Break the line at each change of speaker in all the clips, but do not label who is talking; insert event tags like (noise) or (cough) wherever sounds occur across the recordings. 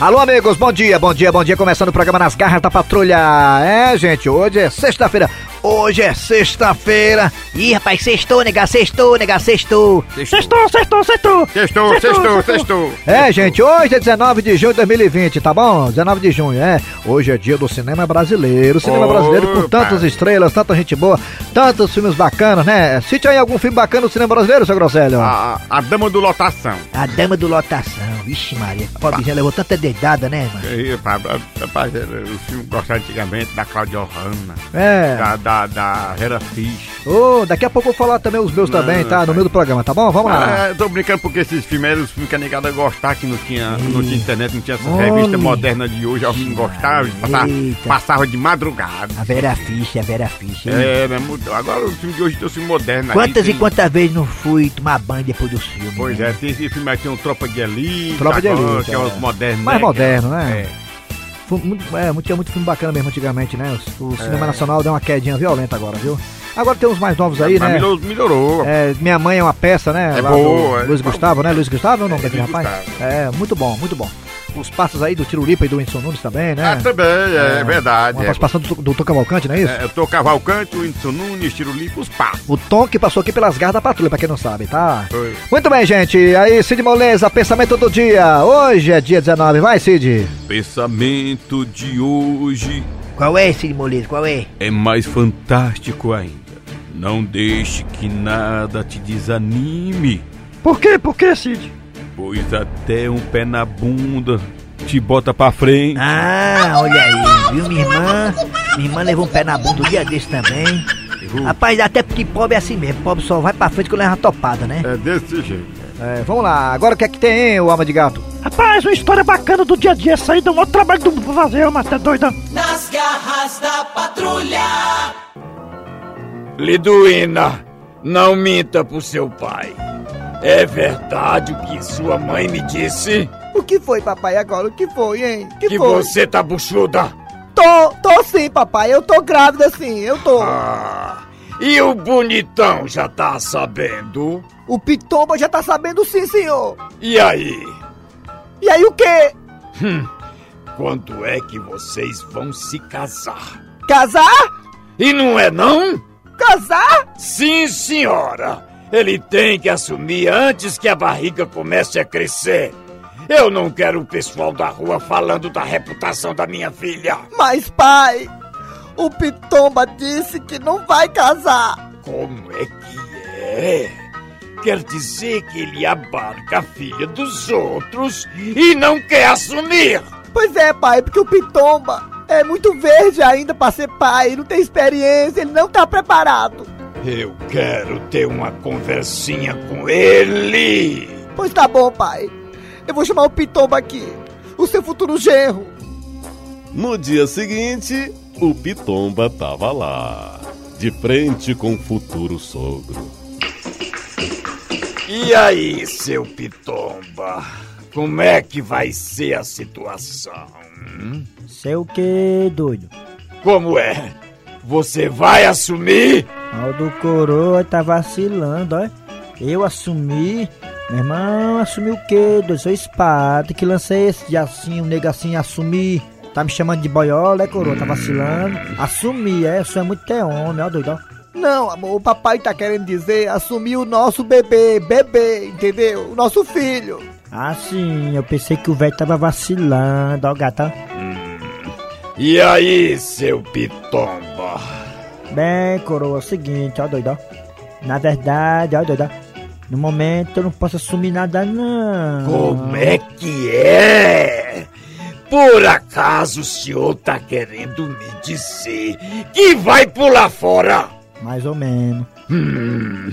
Alô, amigos, bom dia, bom dia, bom dia. Começando o programa Nas Garras da Patrulha. É, gente, hoje é sexta-feira. Hoje é sexta-feira.
Ih, rapaz, sextou, nega, sextou, nega, sextou.
Sextou, sextou, sextou.
Sextou, sextou, sextou.
É, gente, hoje é 19 de junho de 2020, tá bom? 19 de junho, é. Hoje é dia do cinema brasileiro. Cinema
Opa.
brasileiro com tantas estrelas, tanta gente boa, tantos filmes bacanas, né? Cite aí algum filme bacana do cinema brasileiro, seu Grosselho.
A, a dama do lotação.
A dama do lotação. Vixe, Maria. Pobrezinha levou tanta dedada, né, mano?
Rapaz, o filme gostava antigamente da Cláudia Hanna,
É.
da, da, da Hera Fish.
Ô, daqui a pouco eu vou falar também os meus também, tá? No meio do programa, tá bom? Vamos lá.
Eu tô brincando porque esses filmes eram os filmes que a negada gostava, que não tinha, não tinha internet, não tinha essas
Homem.
revistas modernas de hoje, alguém gostava, passava, passava de madrugada.
A Vera Ficha, a Vera Ficha.
É, né, mudou. Agora o filme de hoje filme moderno. aí,
Quantas
tem-
e quantas vezes não fui tomar banho depois dos filmes?
Pois
né?
é, tem esse filme aí, tem um Tropa de Elite.
Tropa de Elite,
Que é
é.
os modernos,
Mais
né,
moderno,
é-
né?
É.
Muito- é, tinha muito filme bacana mesmo antigamente, né? O, cinema nacional deu uma quedinha violenta agora, viu? Agora tem uns mais novos aí,
Mas
né?
melhorou. melhorou.
É, Minha Mãe é uma peça, né?
É
Lá
boa, é.
Luiz Gustavo, né? Luiz Gustavo é o nome daquele
Luiz
rapaz?
Gustavo.
É, muito bom, muito bom. Os passos aí do Tirolipa e do Whindersson Nunes também, né?
Ah, também, é, verdade.
Uma
É.
participação do, do Tom Cavalcante, não é isso?
É, eu tô Cavalcante, o Whindersson Nunes, Tirulipo, os passos.
O Tom que passou aqui pelas garras da patrulha, pra quem não sabe, tá?
Foi.
Muito bem, gente. Aí, Cid Moleza, pensamento do dia. Hoje é dia 19, vai, Cid.
Pensamento de hoje
Qual é, Cid Moleiro? Qual é?
é mais fantástico ainda. Não deixe que nada te desanime,
Por quê? Por quê, Cid?
Pois até um pé na bunda te bota pra frente.
Ah, olha aí, viu, minha irmã? Minha irmã levou um pé na bunda um dia desse também. Rapaz, até porque pobre é assim mesmo. Pobre só vai pra frente quando leva uma topada, né?
É desse jeito.
É, vamos lá. Agora o que é que tem, hein, o alma de gato?
Rapaz, uma história bacana do dia a dia. Essa aí deu um maior trabalho do mundo pra fazer, mas tá doida.
Nas garras da patrulha.
Liduína, não minta pro seu pai. É verdade o que sua mãe me disse?
O que foi, papai, agora? O que foi, hein? Que,
Que
foi?
você tá buchuda?
Tô, tô sim, papai. Eu tô grávida sim, eu tô.
Ah, e o bonitão já tá sabendo?
O Pitomba já tá sabendo sim, senhor.
E aí?
E aí o quê?
Quando é que vocês vão se casar?
Casar?
E não é não?
Casar?
Sim, senhora. Ele tem que assumir antes que a barriga comece a crescer. Eu não quero o pessoal da rua falando da reputação da minha filha.
Mas, pai, o Pitomba disse que não vai casar.
Como é que é? Quer dizer que ele abarca a filha dos outros e não quer assumir?
Pois é, pai, porque o Pitomba é muito verde ainda pra ser pai, não tem experiência, ele não tá preparado.
Eu quero ter uma conversinha com ele.
Pois tá bom, pai. Eu vou chamar o Pitomba aqui, o seu futuro genro.
No dia seguinte, o Pitomba tava lá, de frente com o futuro sogro.
E aí, seu Pitomba? Como é que vai ser a situação? hum?
Sei o que, doido?
Como é? Você vai assumir?
O do coroa tá vacilando, ó. Eu assumi. Meu irmão, assumi o quê, doido? Sou espada que lancei esse dia assim, um nego assim, assumi. Tá me chamando de boiola, é coroa? Tá vacilando? Assumi, é, isso é muito ter homem, ó, doido, ó.
Não, amor, o papai tá querendo dizer assumir o nosso bebê, bebê, entendeu? O nosso filho.
Ah, sim, eu pensei que o velho tava vacilando, ó, gata.
E aí, seu Pitomba?
Bem, coroa, é o seguinte, ó, doido, ó. Na verdade, ó, doido, ó. No momento eu não posso assumir nada, não.
Como é que é? Por acaso o senhor tá querendo me dizer que vai pular fora?
Mais ou menos.
Hum,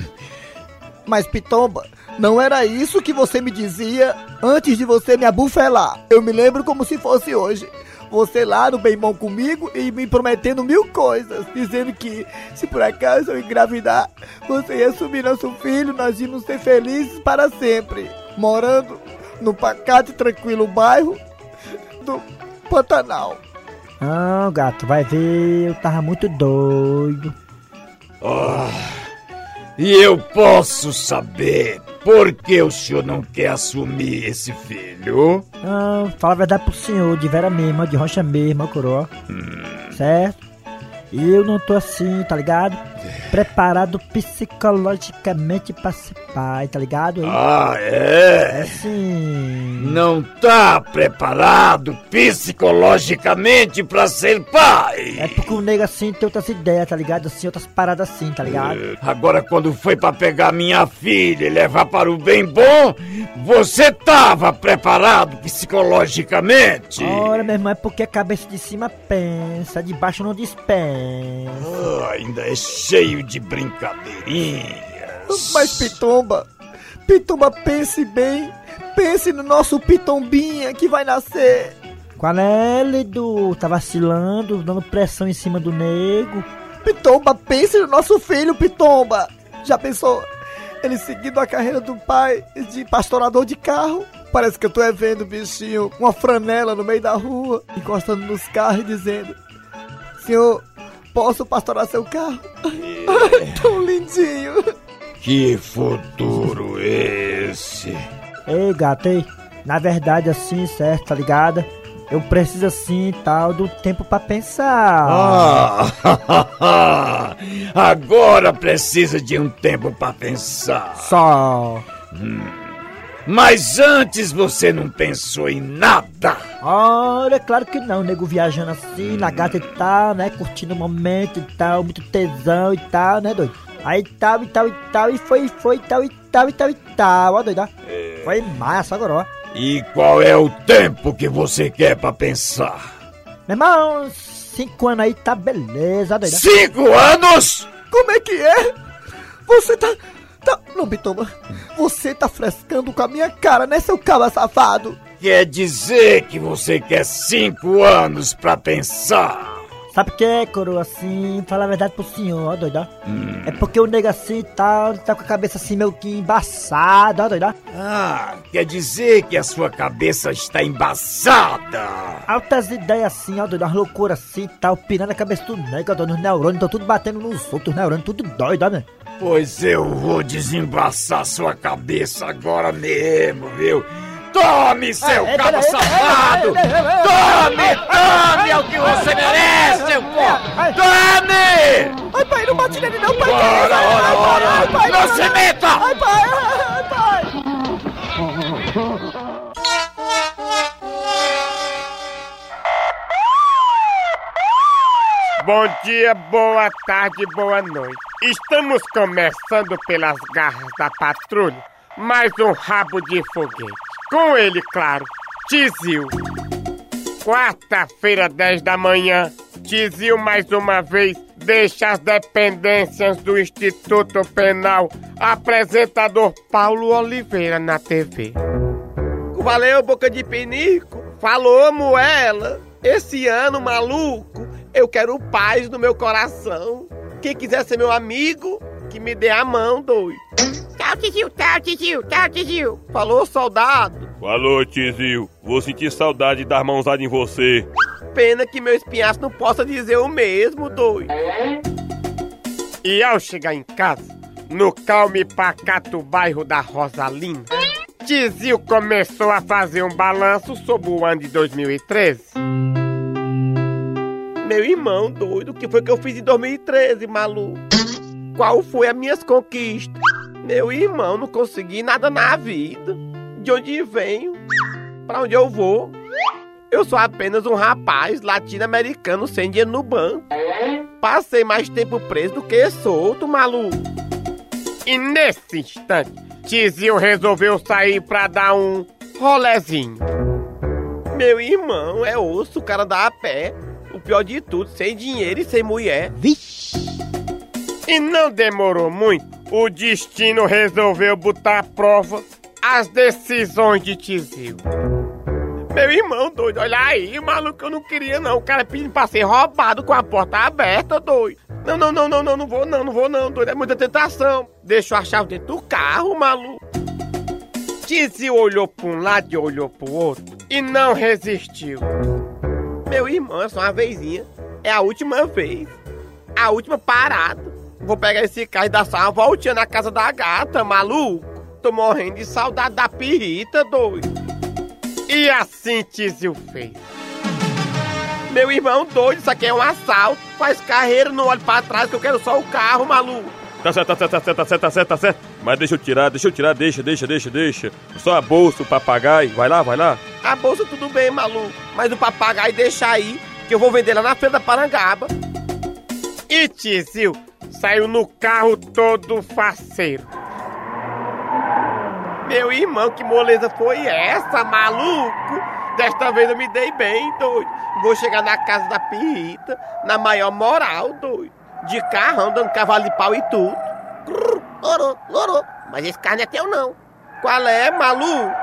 Mas, Pitomba, não era isso que você me dizia antes de você me abufelar. Eu me lembro como se fosse hoje. Você lá no bem bom comigo e me prometendo mil coisas, dizendo que se por acaso eu engravidar, você ia assumir nosso filho, nós íamos ser felizes para sempre, morando no pacato e tranquilo bairro do Pantanal.
Não, gato, vai ver, eu tava muito doido.
E eu posso saber Por que o senhor não quer assumir esse filho?
Não, fala a verdade pro senhor, de vera mesmo, de rocha mesmo, coroa. Certo? Eu não tô assim, tá ligado? Preparado psicologicamente pra ser pai, tá ligado?
Ah,
É
é?
sim.
Não tá preparado psicologicamente pra ser pai?
É porque o nego assim tem outras ideias, tá ligado? Assim, outras paradas assim, tá ligado?
Agora, quando foi pra pegar minha filha e levar para o bem bom, você tava preparado psicologicamente?
Ora, meu irmão, é porque a cabeça de cima pensa, de baixo não dispensa.
Ah, ainda é cheio de brincadeirinhas.
Mas Pitomba, Pitomba, pense bem. Pense no nosso Pitombinha que vai nascer.
Qual é, Lidu? Tá vacilando, dando pressão em cima do nego.
Pitomba, pense no nosso filho, Pitomba. Já pensou? Ele seguindo a carreira do pai de pastorador de carro. Parece que eu tô é vendo, bichinho, uma franela no meio da rua, encostando nos carros e dizendo: Senhor, posso pastorar seu carro? (laughs) Ai, tão lindinho.
Que futuro esse?
Ei, gato, ei. Na verdade, assim, certo, tá ligado? Eu preciso, assim, tal, do tempo pra pensar.
Ah, (laughs) agora precisa de um tempo pra pensar.
Só.
Mas antes você não pensou em nada.
Ora, claro que não, nego viajando assim, na gata e tal, né? Curtindo o momento e tal, muito tesão e tal, né, doido? Aí tal e tal e tal, e foi, foi, tal e tal e tal e tal, ó, doido, ó. Foi massa agora.
E qual é o tempo que você quer pra pensar?
Meu irmão, cinco anos aí tá beleza, ó.
Cinco anos?
Como é que é? Você tá. tá... Não, Pitomba, você tá frescando com a minha cara, né, seu cabra safado?
Quer dizer que você quer cinco anos pra pensar?
Sabe o que é, coroa, assim, fala a verdade pro senhor, ó, doido, ó. É porque o nego assim tal, tá com a cabeça assim meio que embaçada, ó, doido, ó.
Ah, quer dizer que a sua cabeça está embaçada.
Altas ideias assim, ó, doido, umas loucuras assim e tal, pirando a cabeça do nego, ó, doido, os neurônios, tão tudo batendo nos outros neurônios, tudo doido, ó, né?
Pois eu vou desembaçar sua cabeça agora mesmo, viu? Tome, seu
é,
cabo
é,
safado!
é, é, é, é,
Tome, tome! É o que você merece, seu pô! Tome!
Ai, pai, não bate nele não, pai.
Ora, ora, ora! Não se meta!
Ai, pai, ai, pai.
Bom dia, boa tarde, boa noite. Estamos começando pelas garras da patrulha mais um rabo de foguete. Com ele, claro, Tizil. Quarta-feira, 10 da manhã, Tizil mais uma vez deixa as dependências do Instituto Penal. Apresentador Paulo Oliveira na TV. Valeu, boca de pinico. Falou, moela. Esse ano, maluco, eu quero paz no meu coração. Quem quiser ser meu amigo, que me dê a mão, doido. Tchau, tio, tchau, tio, tchau, tio. Falou, soldado.
Falou, Tizil. Vou sentir saudade de dar mãozada em você.
Pena que meu espinhaço não possa dizer o mesmo, doido. E ao chegar em casa, no calme e pacato bairro da Rosalina, Tizil começou a fazer um balanço sobre o ano de 2013. Meu irmão, doido, o que foi que eu fiz em 2013, maluco? Qual foi as minhas conquistas? Meu irmão, não consegui nada na vida. De onde venho? Pra onde eu vou? Eu sou apenas um rapaz latino-americano sem dinheiro no banco. Passei mais tempo preso do que solto, maluco. E nesse instante, Tizil resolveu sair pra dar um rolezinho. Meu irmão, é osso, o cara dá a pé. O pior de tudo, sem dinheiro e sem mulher.
Vixe!
E não demorou muito, o destino resolveu botar à prova as decisões de Tizil. Meu irmão, doido, olha aí, maluco, eu não queria não. O cara pedindo pra ser roubado com a porta aberta, doido. Não, não, não, não, não, não vou não, não vou não, doido. É muita tentação. Deixou a chave dentro do carro, maluco. Tizil olhou pra um lado e olhou pro outro e não resistiu. Meu irmão, é só uma vezinha. É a última vez. A última parada. Vou pegar esse carro e dar só uma voltinha na casa da gata, maluco. tô morrendo de saudade da pirrita, doido. E assim Tizil fez. Meu irmão doido, isso aqui é um assalto. Faz carreira, não olhe pra trás que eu quero só o carro, maluco.
Tá certo, tá certo, tá certo, tá certo, tá certo, tá certo. Mas deixa eu tirar, deixa eu tirar, deixa, deixa, deixa, deixa. Só a bolsa, o papagaio. Vai lá, vai lá.
A bolsa tudo bem, maluco. Mas o papagaio deixa aí, que eu vou vender lá na feira da Parangaba. E Tizil saiu no carro todo faceiro. Meu irmão, que moleza foi essa, maluco? Desta vez eu me dei bem, doido. Vou chegar na casa da pirrita, na maior moral, doido. De carrão, dando cavalo de pau e tudo. Lorô, lorô. Mas esse carro não é teu, não. Qual é, maluco?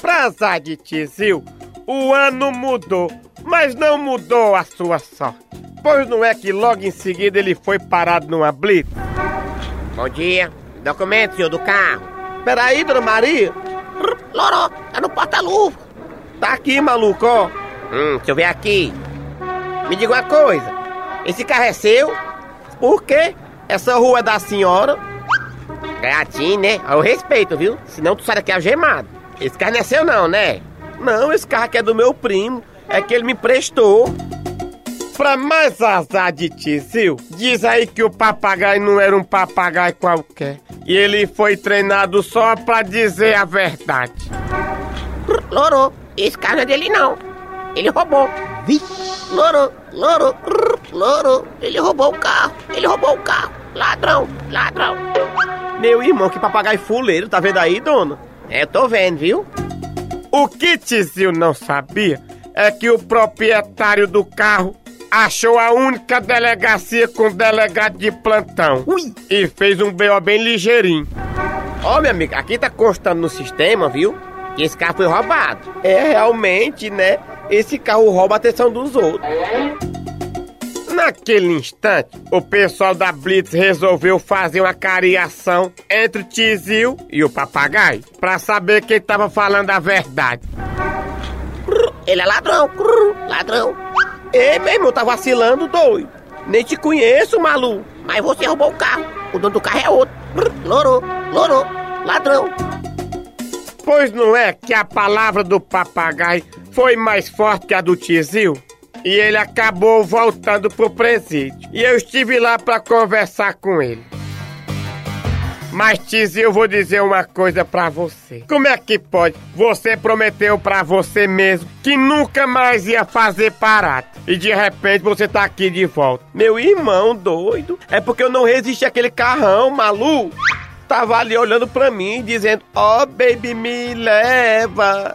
Pra azar de Tizil, o ano mudou, mas não mudou a sua sorte. Pois não é que logo em seguida ele foi parado numa blitz? Bom dia. Documento, senhor do carro. Peraí, dona Maria. Loró, tá no porta-luva. Tá aqui, maluco, ó. Hum, deixa eu ver aqui. Me diga uma coisa. Esse carro é seu? Por quê? Essa rua é da senhora? Gatinho, né? Eu respeito, viu? Senão tu sai daqui algemado. Esse carro não é seu não, né? Não, esse carro aqui é do meu primo. É que ele me emprestou. Pra mais azar de Tizil, diz aí que o papagaio não era um papagaio qualquer. E ele foi treinado só pra dizer a verdade. Loro, esse carro não é dele não. Ele roubou. Vixe. Loro, loro, loro. Ele roubou o carro. Ele roubou o carro. Ladrão, ladrão. Meu irmão, que papagaio fuleiro, tá vendo aí, dona? É, tô vendo, viu? O que Tizil não sabia é que o proprietário do carro achou a única delegacia com delegado de plantão. Ui. E fez um B.O. bem ligeirinho. Ó, minha amiga, aqui tá constando no sistema, viu? Que esse carro foi roubado. É realmente, né? Esse carro rouba a atenção dos outros. Naquele instante, o pessoal da Blitz resolveu fazer uma cariação entre o Tizil e o papagaio pra saber quem tava falando a verdade. Ele é ladrão, ladrão. Ei, meu irmão, tá vacilando, doido. Nem te conheço, maluco. Mas você roubou o carro. O dono do carro é outro. Lorô, lorô, ladrão. Pois não é que a palavra do papagaio foi mais forte que a do Tizil? E ele acabou voltando pro presídio. E eu estive lá pra conversar com ele. Mas Tizil, eu vou dizer uma coisa pra você. Como é que pode? Você prometeu pra você mesmo que nunca mais ia fazer parada. E de repente você tá aqui de volta. Meu irmão doido. É porque eu não resisti àquele carrão, maluco. Tava ali olhando pra mim, dizendo: Ó, oh, baby, me leva.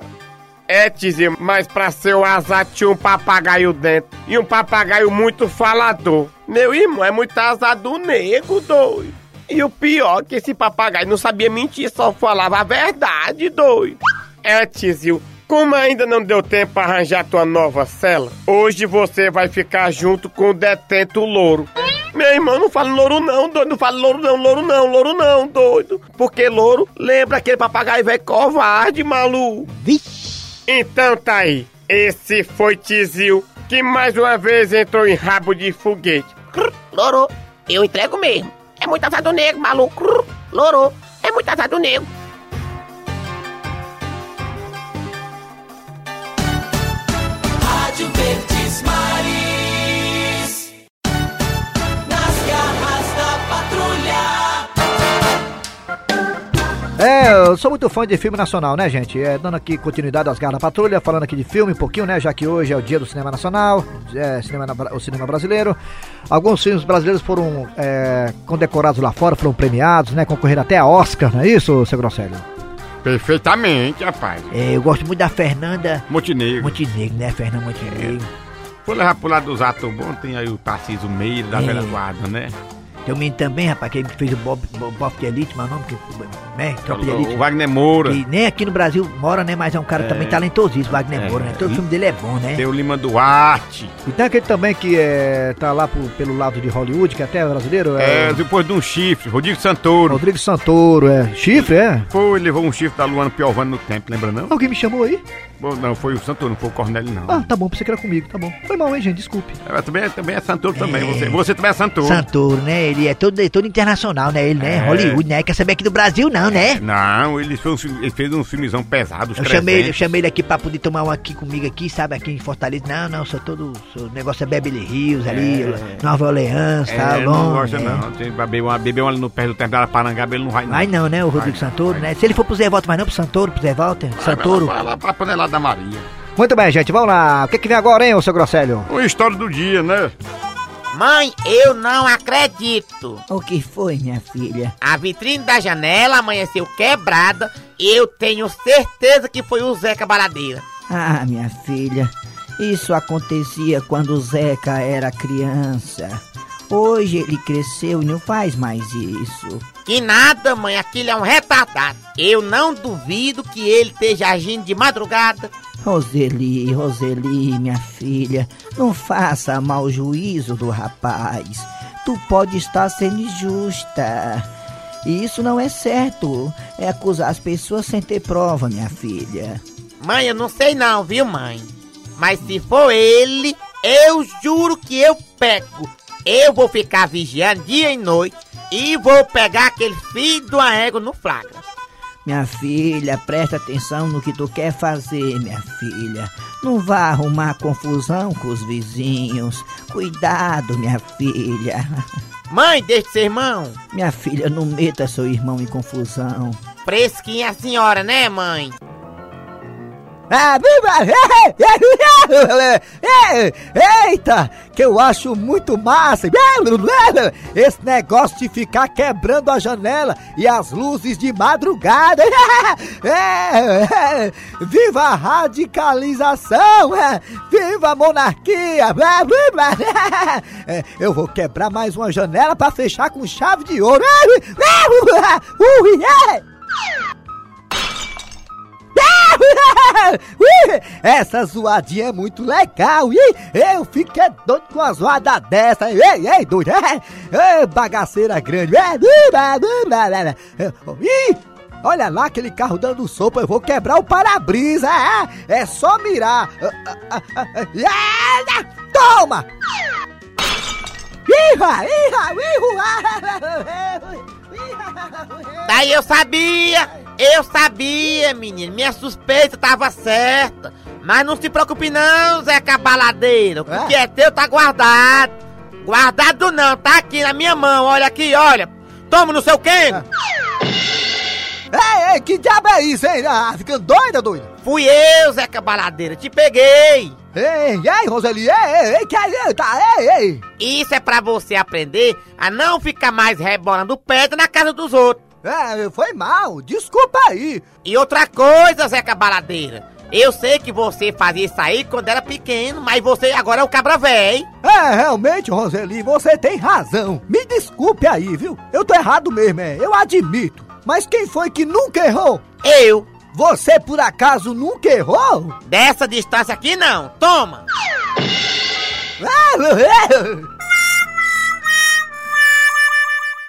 É, Tizil, mas pra ser o azar tinha um papagaio dentro. E um papagaio muito falador. Meu irmão, é muito azar do nego, doido. E o pior é que esse papagaio não sabia mentir, só falava a verdade, doido. É, Tizil, como ainda não deu tempo para arranjar tua nova cela, hoje você vai ficar junto com o detento louro. Meu irmão, não fala louro não, doido. Não fala louro não, louro não, louro não, doido. Porque louro lembra aquele papagaio velho covarde, maluco. Vixe. Então tá aí. Esse foi Tizil, que mais uma vez entrou em rabo de foguete. Louro, eu entrego mesmo. É muito azar do negro, maluco. Louro, é muito azar do negro.
É, eu sou muito fã de filme nacional, né, gente? É, dando aqui continuidade às garras da patrulha, falando aqui de filme um pouquinho, né? Já que hoje é o dia do cinema nacional, é, cinema, na- o cinema brasileiro. Alguns filmes brasileiros foram é, condecorados lá fora, foram premiados, né? Concorreram até a Oscar, não é isso, seu Grosselio?
Perfeitamente, rapaz.
É, eu gosto muito da Fernanda
Montenegro.
Montenegro, né? Fernanda Montenegro.
Vou levar pro lado dos atores bons, tem aí o Tarcísio Meira da
É.
velha guarda, né?
Tem um menino também, rapaz, que fez o Bob, Bob, de Elite, mas o nome que. Né? Tropa de Elite.
O Wagner Moura.
E nem aqui no Brasil mora, né? Mas é um cara
É.
também talentosíssimo, Wagner
É.
Moura, né? Todo filme dele é bom, né?
Tem o Lima Duarte.
E tem aquele também que é, tá lá pro- pelo lado de Hollywood, que até é brasileiro,
É,
é, o
depois de um chifre, Rodrigo Santoro.
Rodrigo Santoro, é. Chifre, é?
Foi, levou um chifre da Luana Piovani no tempo, lembra não?
Alguém me chamou aí?
Bom, Não, foi o Santoro, não foi o Cornélio, não.
Ah, tá bom, pensei que era comigo, tá bom. Foi mal, hein, gente, desculpe.
É, também, é- também é Santoro também, você, você também é Santoro.
Santoro, né? Ele é todo, todo internacional, né? Ele, né?
É.
Hollywood, né? Quer saber aqui do Brasil, não, né?
Não, ele fez, um, filme- ele fez um filmezão pesado, os
Eu chamei, ele, eu
300.
chamei ele aqui pra poder tomar um aqui comigo aqui, sabe, aqui em Fortaleza. Não, não, sou todo. Sou, o negócio é Beverly Hills ali, Nova Orleans,
É,
tá
ele
bom.
não gosta
né?
não. Tem beber uma, beber uma ali no pé do tempo da Parangaba, ele não vai não.
Vai não, né, o Rodrigo Santoro, né? Se ele for pro Zé Walter, mas não pro Santoro, pro Zé Walter. Santoro.
Vai lá pra panelada da Maria.
Muito bem, gente, vamos lá. O que, que vem agora, hein, ô seu Grosselho?
O história do dia, né?
Mãe, eu não acredito.
O que foi, minha filha?
A vitrine da janela amanheceu quebrada e eu tenho certeza que foi o Zeca Baladeira.
Ah, minha filha, isso acontecia quando o Zeca era criança. Hoje ele cresceu e não faz mais isso.
Que nada, mãe, aquilo é um retardado. Eu não duvido que ele esteja agindo de madrugada.
Roseli, Roseli, minha filha, não faça mau juízo do rapaz. Tu pode estar sendo injusta. E isso não é certo. É acusar as pessoas sem ter prova, minha filha.
Mãe, eu não sei não, viu, mãe? Mas se for ele, eu juro que eu pego. Eu vou ficar vigiando dia e noite e vou pegar aquele filho do égua no flagra.
Minha filha, presta atenção no que tu quer fazer, minha filha. Não vá arrumar confusão com os vizinhos. Cuidado, minha filha. (laughs)
Mãe, deixa de ser irmão.
Minha filha, não meta seu irmão em confusão.
Fresquinha a senhora, né, mãe?
Eita, que eu acho muito massa! Esse negócio de ficar quebrando a janela e as luzes de madrugada! Viva a radicalização! Viva a monarquia! Eu vou quebrar mais uma janela pra fechar com chave de ouro! (laughs) Essa zoadinha é muito legal. Ih, Eu fiquei doido com uma zoada dessa. Ei, ei, doido. (laughs) É, é, bagaceira grande. É, (laughs) olha lá aquele carro dando sopa. Eu vou quebrar o para-brisa. É, é só mirar. Ah, ah, ah, Toma! Iha, iha, iha. (laughs)
Daí eu sabia, eu sabia, menino. Minha suspeita tava certa. Mas não se preocupe não, Zeca Baladeiro. O que é teu tá guardado. Guardado não, tá aqui na minha mão. Olha aqui, olha. Toma no seu quê?
Ei, ei, que diabo é isso, hein? Ah, ficando doida, doida?
Fui eu, Zeca Baladeira. Te peguei.
Ei, ei, Roseli, ei, ei, ei, que isso? Tá, ei, ei.
Isso é pra você aprender a não ficar mais rebolando pedra na casa dos outros.
É, foi mal, desculpa aí.
E outra coisa, Zeca Baladeira. Eu sei que você fazia isso aí quando era pequeno, mas você agora é o cabra velho.
É, realmente, Roseli, você tem razão. Me desculpe aí, viu? Eu tô errado mesmo, é, eu admito. Mas quem foi que nunca errou?
Eu.
Você por acaso nunca errou?
Dessa distância aqui não. Toma. (laughs)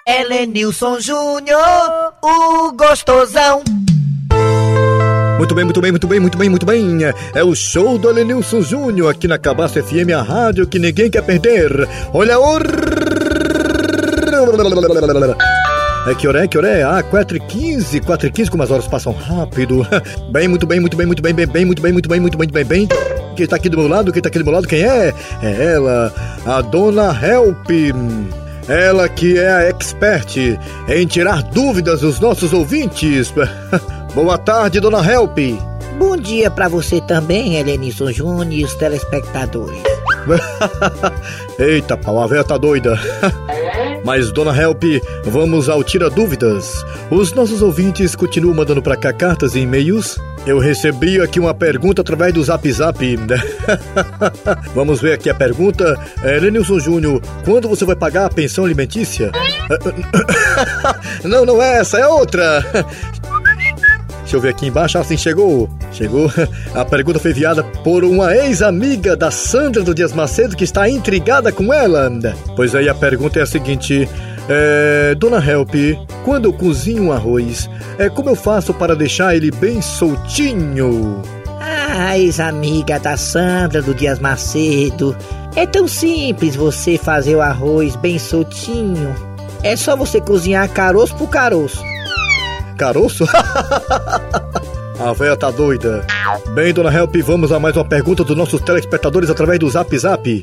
Helenilson Júnior, o gostosão.
Muito bem, muito bem, muito bem, muito bem, muito bem. É o show do Elenilson Júnior aqui na Cabaça FM, a rádio que ninguém quer perder. Olha o... É que hora é? Que hora é? Ah, 4h15, 4h15, como as horas passam rápido. (laughs) Bem, muito bem, muito bem, muito bem, bem, bem, muito bem, muito bem, muito bem, bem, bem. Quem tá aqui do meu lado, quem tá aqui do meu lado, quem é? É ela, a dona Help. Ela que é a expert em tirar dúvidas dos nossos ouvintes. (laughs) Boa tarde, dona Help.
Bom dia pra você também, Helenilson Júnior e os telespectadores. (laughs)
Eita, pau, a véia tá doida. Mas, dona Help, vamos ao Tira Dúvidas. Os nossos ouvintes continuam mandando pra cá cartas e e-mails. Eu recebi aqui uma pergunta através do Zap Zap. (laughs) vamos ver aqui a pergunta. É, Lenilson Júnior, quando você vai pagar a pensão alimentícia? (laughs) não, não é essa, é outra. Deixa eu ver aqui embaixo. Ah, sim, chegou. Chegou. (laughs) A pergunta foi enviada por uma ex-amiga da Sandra do Dias Macedo que está intrigada com ela. Pois aí a pergunta é a seguinte. É, Dona Help, quando eu cozinho um arroz, é, como eu faço para deixar ele bem soltinho?
Ah,
ex-amiga da Sandra do Dias Macedo. É tão simples você fazer o arroz bem soltinho. É só você cozinhar caroço por caroço.
Caroço? (laughs) A véia tá doida. Bem, dona Help, vamos a mais uma pergunta dos nossos telespectadores através do Zap Zap.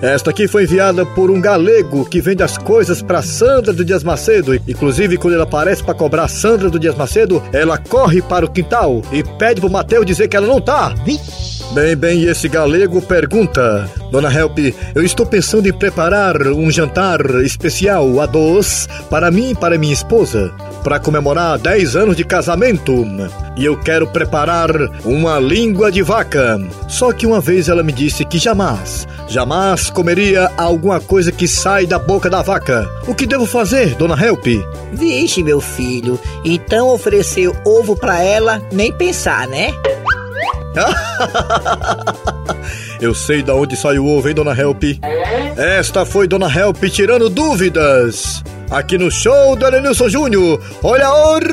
Esta aqui foi enviada por um galego que vende as coisas para Sandra do Dias Macedo. Inclusive, quando ele aparece para cobrar Sandra do Dias Macedo, ela corre para o quintal e pede pro Mateus dizer que ela não tá. Bem, bem, e esse galego pergunta: Dona Help, eu estou pensando em preparar um jantar especial a dois para mim e para minha esposa, para comemorar 10 anos de casamento. E eu quero preparar uma língua de vaca. Só que uma vez ela me disse que jamais, jamais comeria alguma coisa que sai da boca da vaca. O que devo fazer, Dona Help?
Vixe, meu filho. Então oferecer ovo pra ela, nem pensar, né? (laughs)
Eu sei da onde sai o ovo, hein, Dona Help? Esta foi Dona Help tirando dúvidas. Aqui no show do Elenilson Júnior. Olha hora!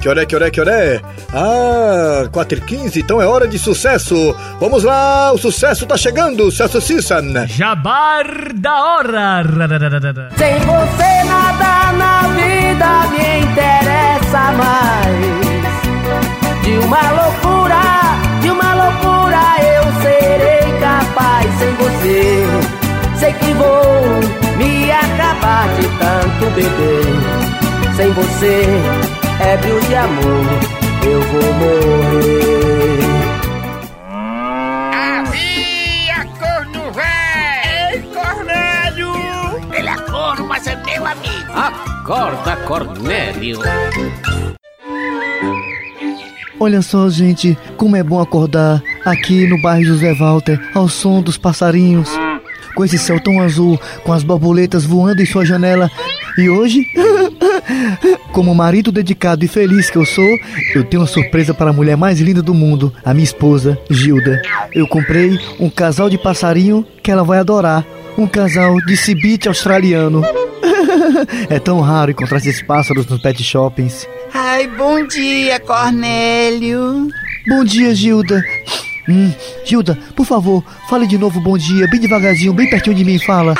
Que hora é, que hora é, que hora é? Ah, 4 e 15, então é hora de sucesso. Vamos lá, o sucesso tá chegando, Celso Sissan.
Jabar da hora.
Sem você nada na vida me interessa beber. Sem você, ébrio de amor, eu vou morrer.
Havia corno véi! Ei, Cornélio! Ele é corno, mas é meu amigo.
Acorda, Cornélio.
Olha só, gente, como é bom acordar aqui no bairro José Walter, ao som dos passarinhos, com esse céu tão azul, com as borboletas voando em sua janela. E hoje, (laughs) como marido dedicado e feliz que eu sou, eu tenho uma surpresa para a mulher mais linda do mundo, a minha esposa, Gilda. Eu comprei um casal de passarinho que ela vai adorar, um casal de cibite australiano. (laughs) É tão raro encontrar esses pássaros nos pet shoppings.
Ai, bom dia, Cornélio.
Bom dia, Gilda. Hum, Gilda, por favor, fale de novo bom dia, bem devagarzinho, bem pertinho de mim, fala.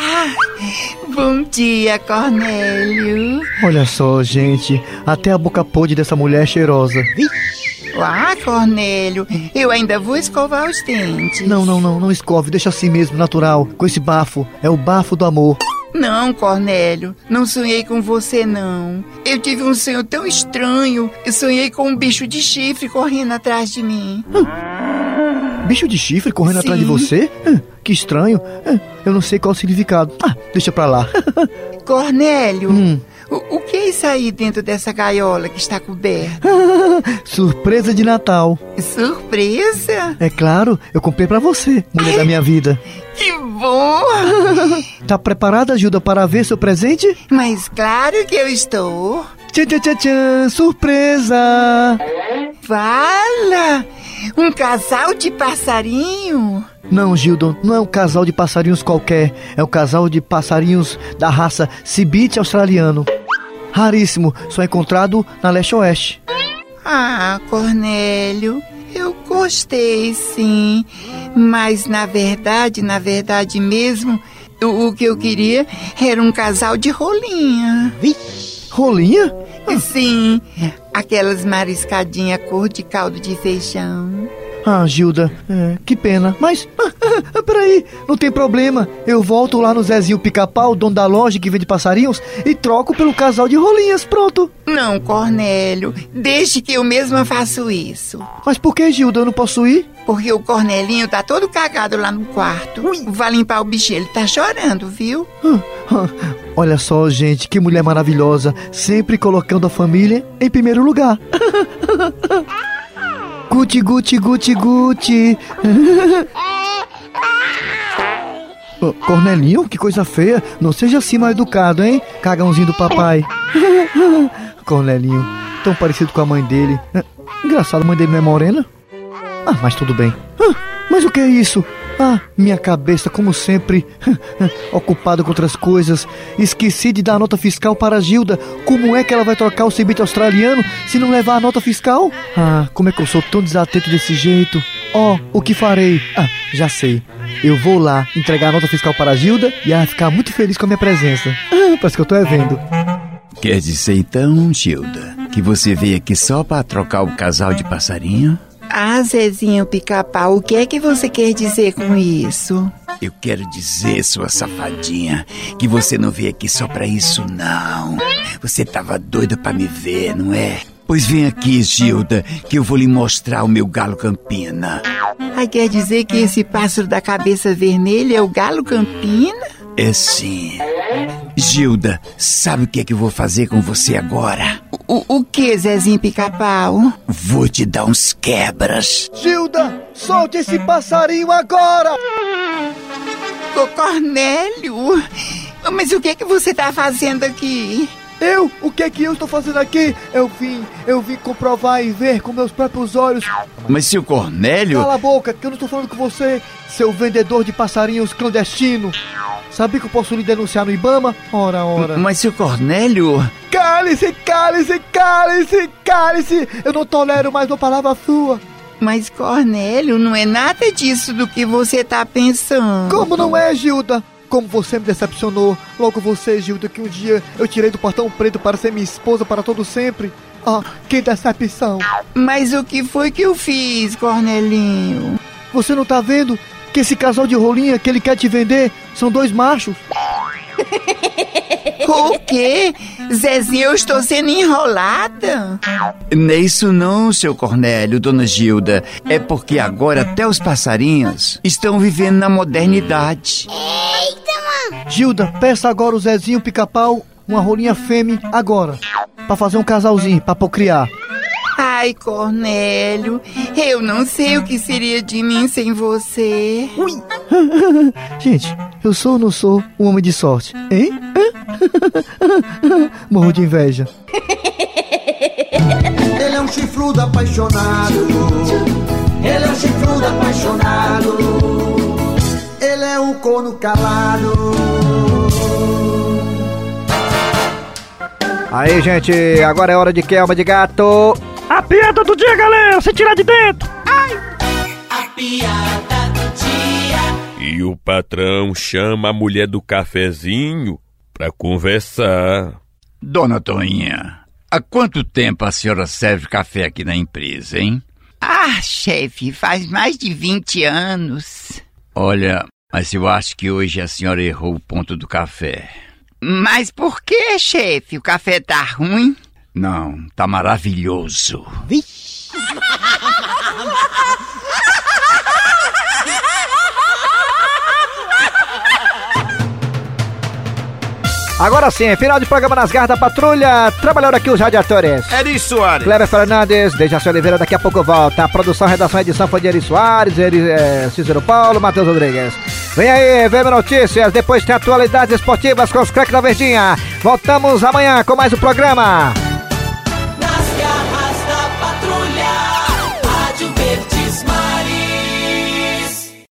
Bom dia, Cornélio.
Olha só, gente, até a boca podre dessa mulher é cheirosa.
Ah, Cornélio, eu ainda vou escovar os dentes.
Não, não, não, não escove, deixa assim mesmo, natural, com esse bafo. É o bafo do amor.
Não, Cornélio, não sonhei com você, não. Eu tive um sonho tão estranho. Eu sonhei com um bicho de chifre correndo atrás de mim.
Bicho de chifre correndo
Sim.
atrás de você? Que estranho. Eu não sei qual o significado. Ah, deixa pra lá. (laughs)
Cornélio,
Hum.
o, o que é isso aí dentro dessa gaiola que está coberta? (laughs)
Surpresa de Natal.
Surpresa?
É claro, eu comprei pra você, mulher da minha vida.
Que bom! (laughs)
Tá preparada, Gilda, para ver seu presente?
Mas claro que eu estou.
Tchan, tchan, tchan, surpresa!
Fala! Um casal de passarinho?
Não, Gilda, não é um casal de passarinhos qualquer. É um casal de passarinhos da raça cibite australiano. Raríssimo, só encontrado na leste-oeste.
Ah, Cornélio, eu gostei sim. Mas na verdade, na verdade mesmo, o, o que eu queria era um casal de rolinha.
Rolinha?
Sim, aquelas mariscadinhas cor de caldo de feijão.
Ah, Gilda, é, que pena. Mas, ah, (laughs) peraí, não tem problema. Eu volto lá no Zezinho Pica-Pau, dono da loja que vende passarinhos, e troco pelo casal de rolinhas, pronto.
Não, Cornélio, deixe que eu mesma faço isso.
Mas por que, Gilda, eu não posso ir?
Porque o Cornelinho tá todo cagado lá no quarto. Vai limpar o bichinho, ele tá chorando, viu?
Ah, (laughs) Olha só, gente, que mulher maravilhosa, sempre colocando a família em primeiro lugar. (laughs) Guti, guti, guti, guti. (laughs) Cornelinho, que coisa feia. Não seja assim mal educado, hein? Cagãozinho do papai. (laughs) Cornelinho, tão parecido com a mãe dele. É, Engraçado, a mãe dele não é morena? Ah, mas tudo bem. Ah, mas o que é isso? Ah, minha cabeça, como sempre, (laughs) ocupada com outras coisas. Esqueci de dar a nota fiscal para a Gilda. Como é que ela vai trocar o cebite australiano se não levar a nota fiscal? Ah, como é que eu sou tão desatento desse jeito? Oh, o que farei? Ah, já sei. Eu vou lá entregar a nota fiscal para a Gilda e ela ficar muito feliz com a minha presença. Ah, parece que eu tô é vendo.
Quer dizer então, Gilda, que você veio aqui só para trocar o casal de passarinho?
Ah, Zezinho Pica-Pau, o que é que você quer dizer com isso?
Eu quero dizer, sua safadinha, que você não veio aqui só pra isso, não. Você tava doida pra me ver, não é? Pois vem aqui, Gilda, que eu vou lhe mostrar o meu galo campina.
Ah, quer dizer que esse pássaro da cabeça vermelha é o galo campina?
É sim. Gilda, sabe o que é que eu vou fazer com você agora?
O, o que, Zezinho Pica-Pau?
Vou te dar uns quebras.
Gilda, solte esse passarinho agora!
Ô, Cornélio, mas o que é que você tá fazendo aqui?
Eu? O que é que eu estou fazendo aqui? Eu vim, eu vim comprovar e ver com meus próprios olhos.
Mas seu Cornélio.
Cala a boca, que eu não estou falando com você, seu vendedor de passarinhos clandestino. Sabia que eu posso lhe denunciar no Ibama? Ora, ora.
Mas seu Cornélio.
Cale-se, cale-se, cale-se, cale-se! Eu não tolero mais uma palavra sua.
Mas, Cornélio, não é nada disso do que você tá pensando.
Como não é, Gilda? Como você me decepcionou. Logo você, Gilda, que um dia eu tirei do portão preto para ser minha esposa para todo sempre. Ah, que decepção.
Mas o que foi que eu fiz, Cornelinho?
Você não tá vendo que esse casal de rolinha que ele quer te vender são dois machos? (laughs)
O quê? Zezinho, eu estou sendo enrolada?
Não é isso não, seu Cornélio, dona Gilda. É porque agora até os passarinhos estão vivendo na modernidade.
Eita! Gilda, peça agora o Zezinho Pica-Pau uma rolinha fêmea agora. Pra fazer um casalzinho, pra procriar.
Ai, Cornélio, eu não sei o que seria de mim sem você.
Ui! (laughs) Gente, eu sou ou não sou um homem de sorte, hein? (laughs) Morro de inveja. (laughs)
Ele é um chifrudo apaixonado. Ele é um chifrudo apaixonado. Ele é um corno calado.
Aí, gente, agora é hora de Kelma de gato.
A piada do dia, galera! Se tirar de dentro! Ai!
A piada do dia.
E o patrão chama a mulher do cafezinho pra conversar.
Dona Toninha, há quanto tempo a senhora serve café aqui na empresa, hein?
Ah, chefe, faz mais de 20 anos.
Olha, mas eu acho que hoje a senhora errou o ponto do café.
Mas por que, chefe? O café tá ruim?
Não, tá maravilhoso.
Vixe. (laughs)
Agora sim, final de programa nas garras da patrulha. Trabalharam aqui os radiadores.
Eri Soares.
Cleber Fernandes, Dejaci Oliveira, daqui a pouco volta. A produção, redação e edição foi de Eri Soares, Eri, é, Cícero Paulo, Matheus Rodrigues. Vem aí, VM Notícias, depois tem atualidades esportivas com os craques da Verdinha. Voltamos amanhã com mais um programa.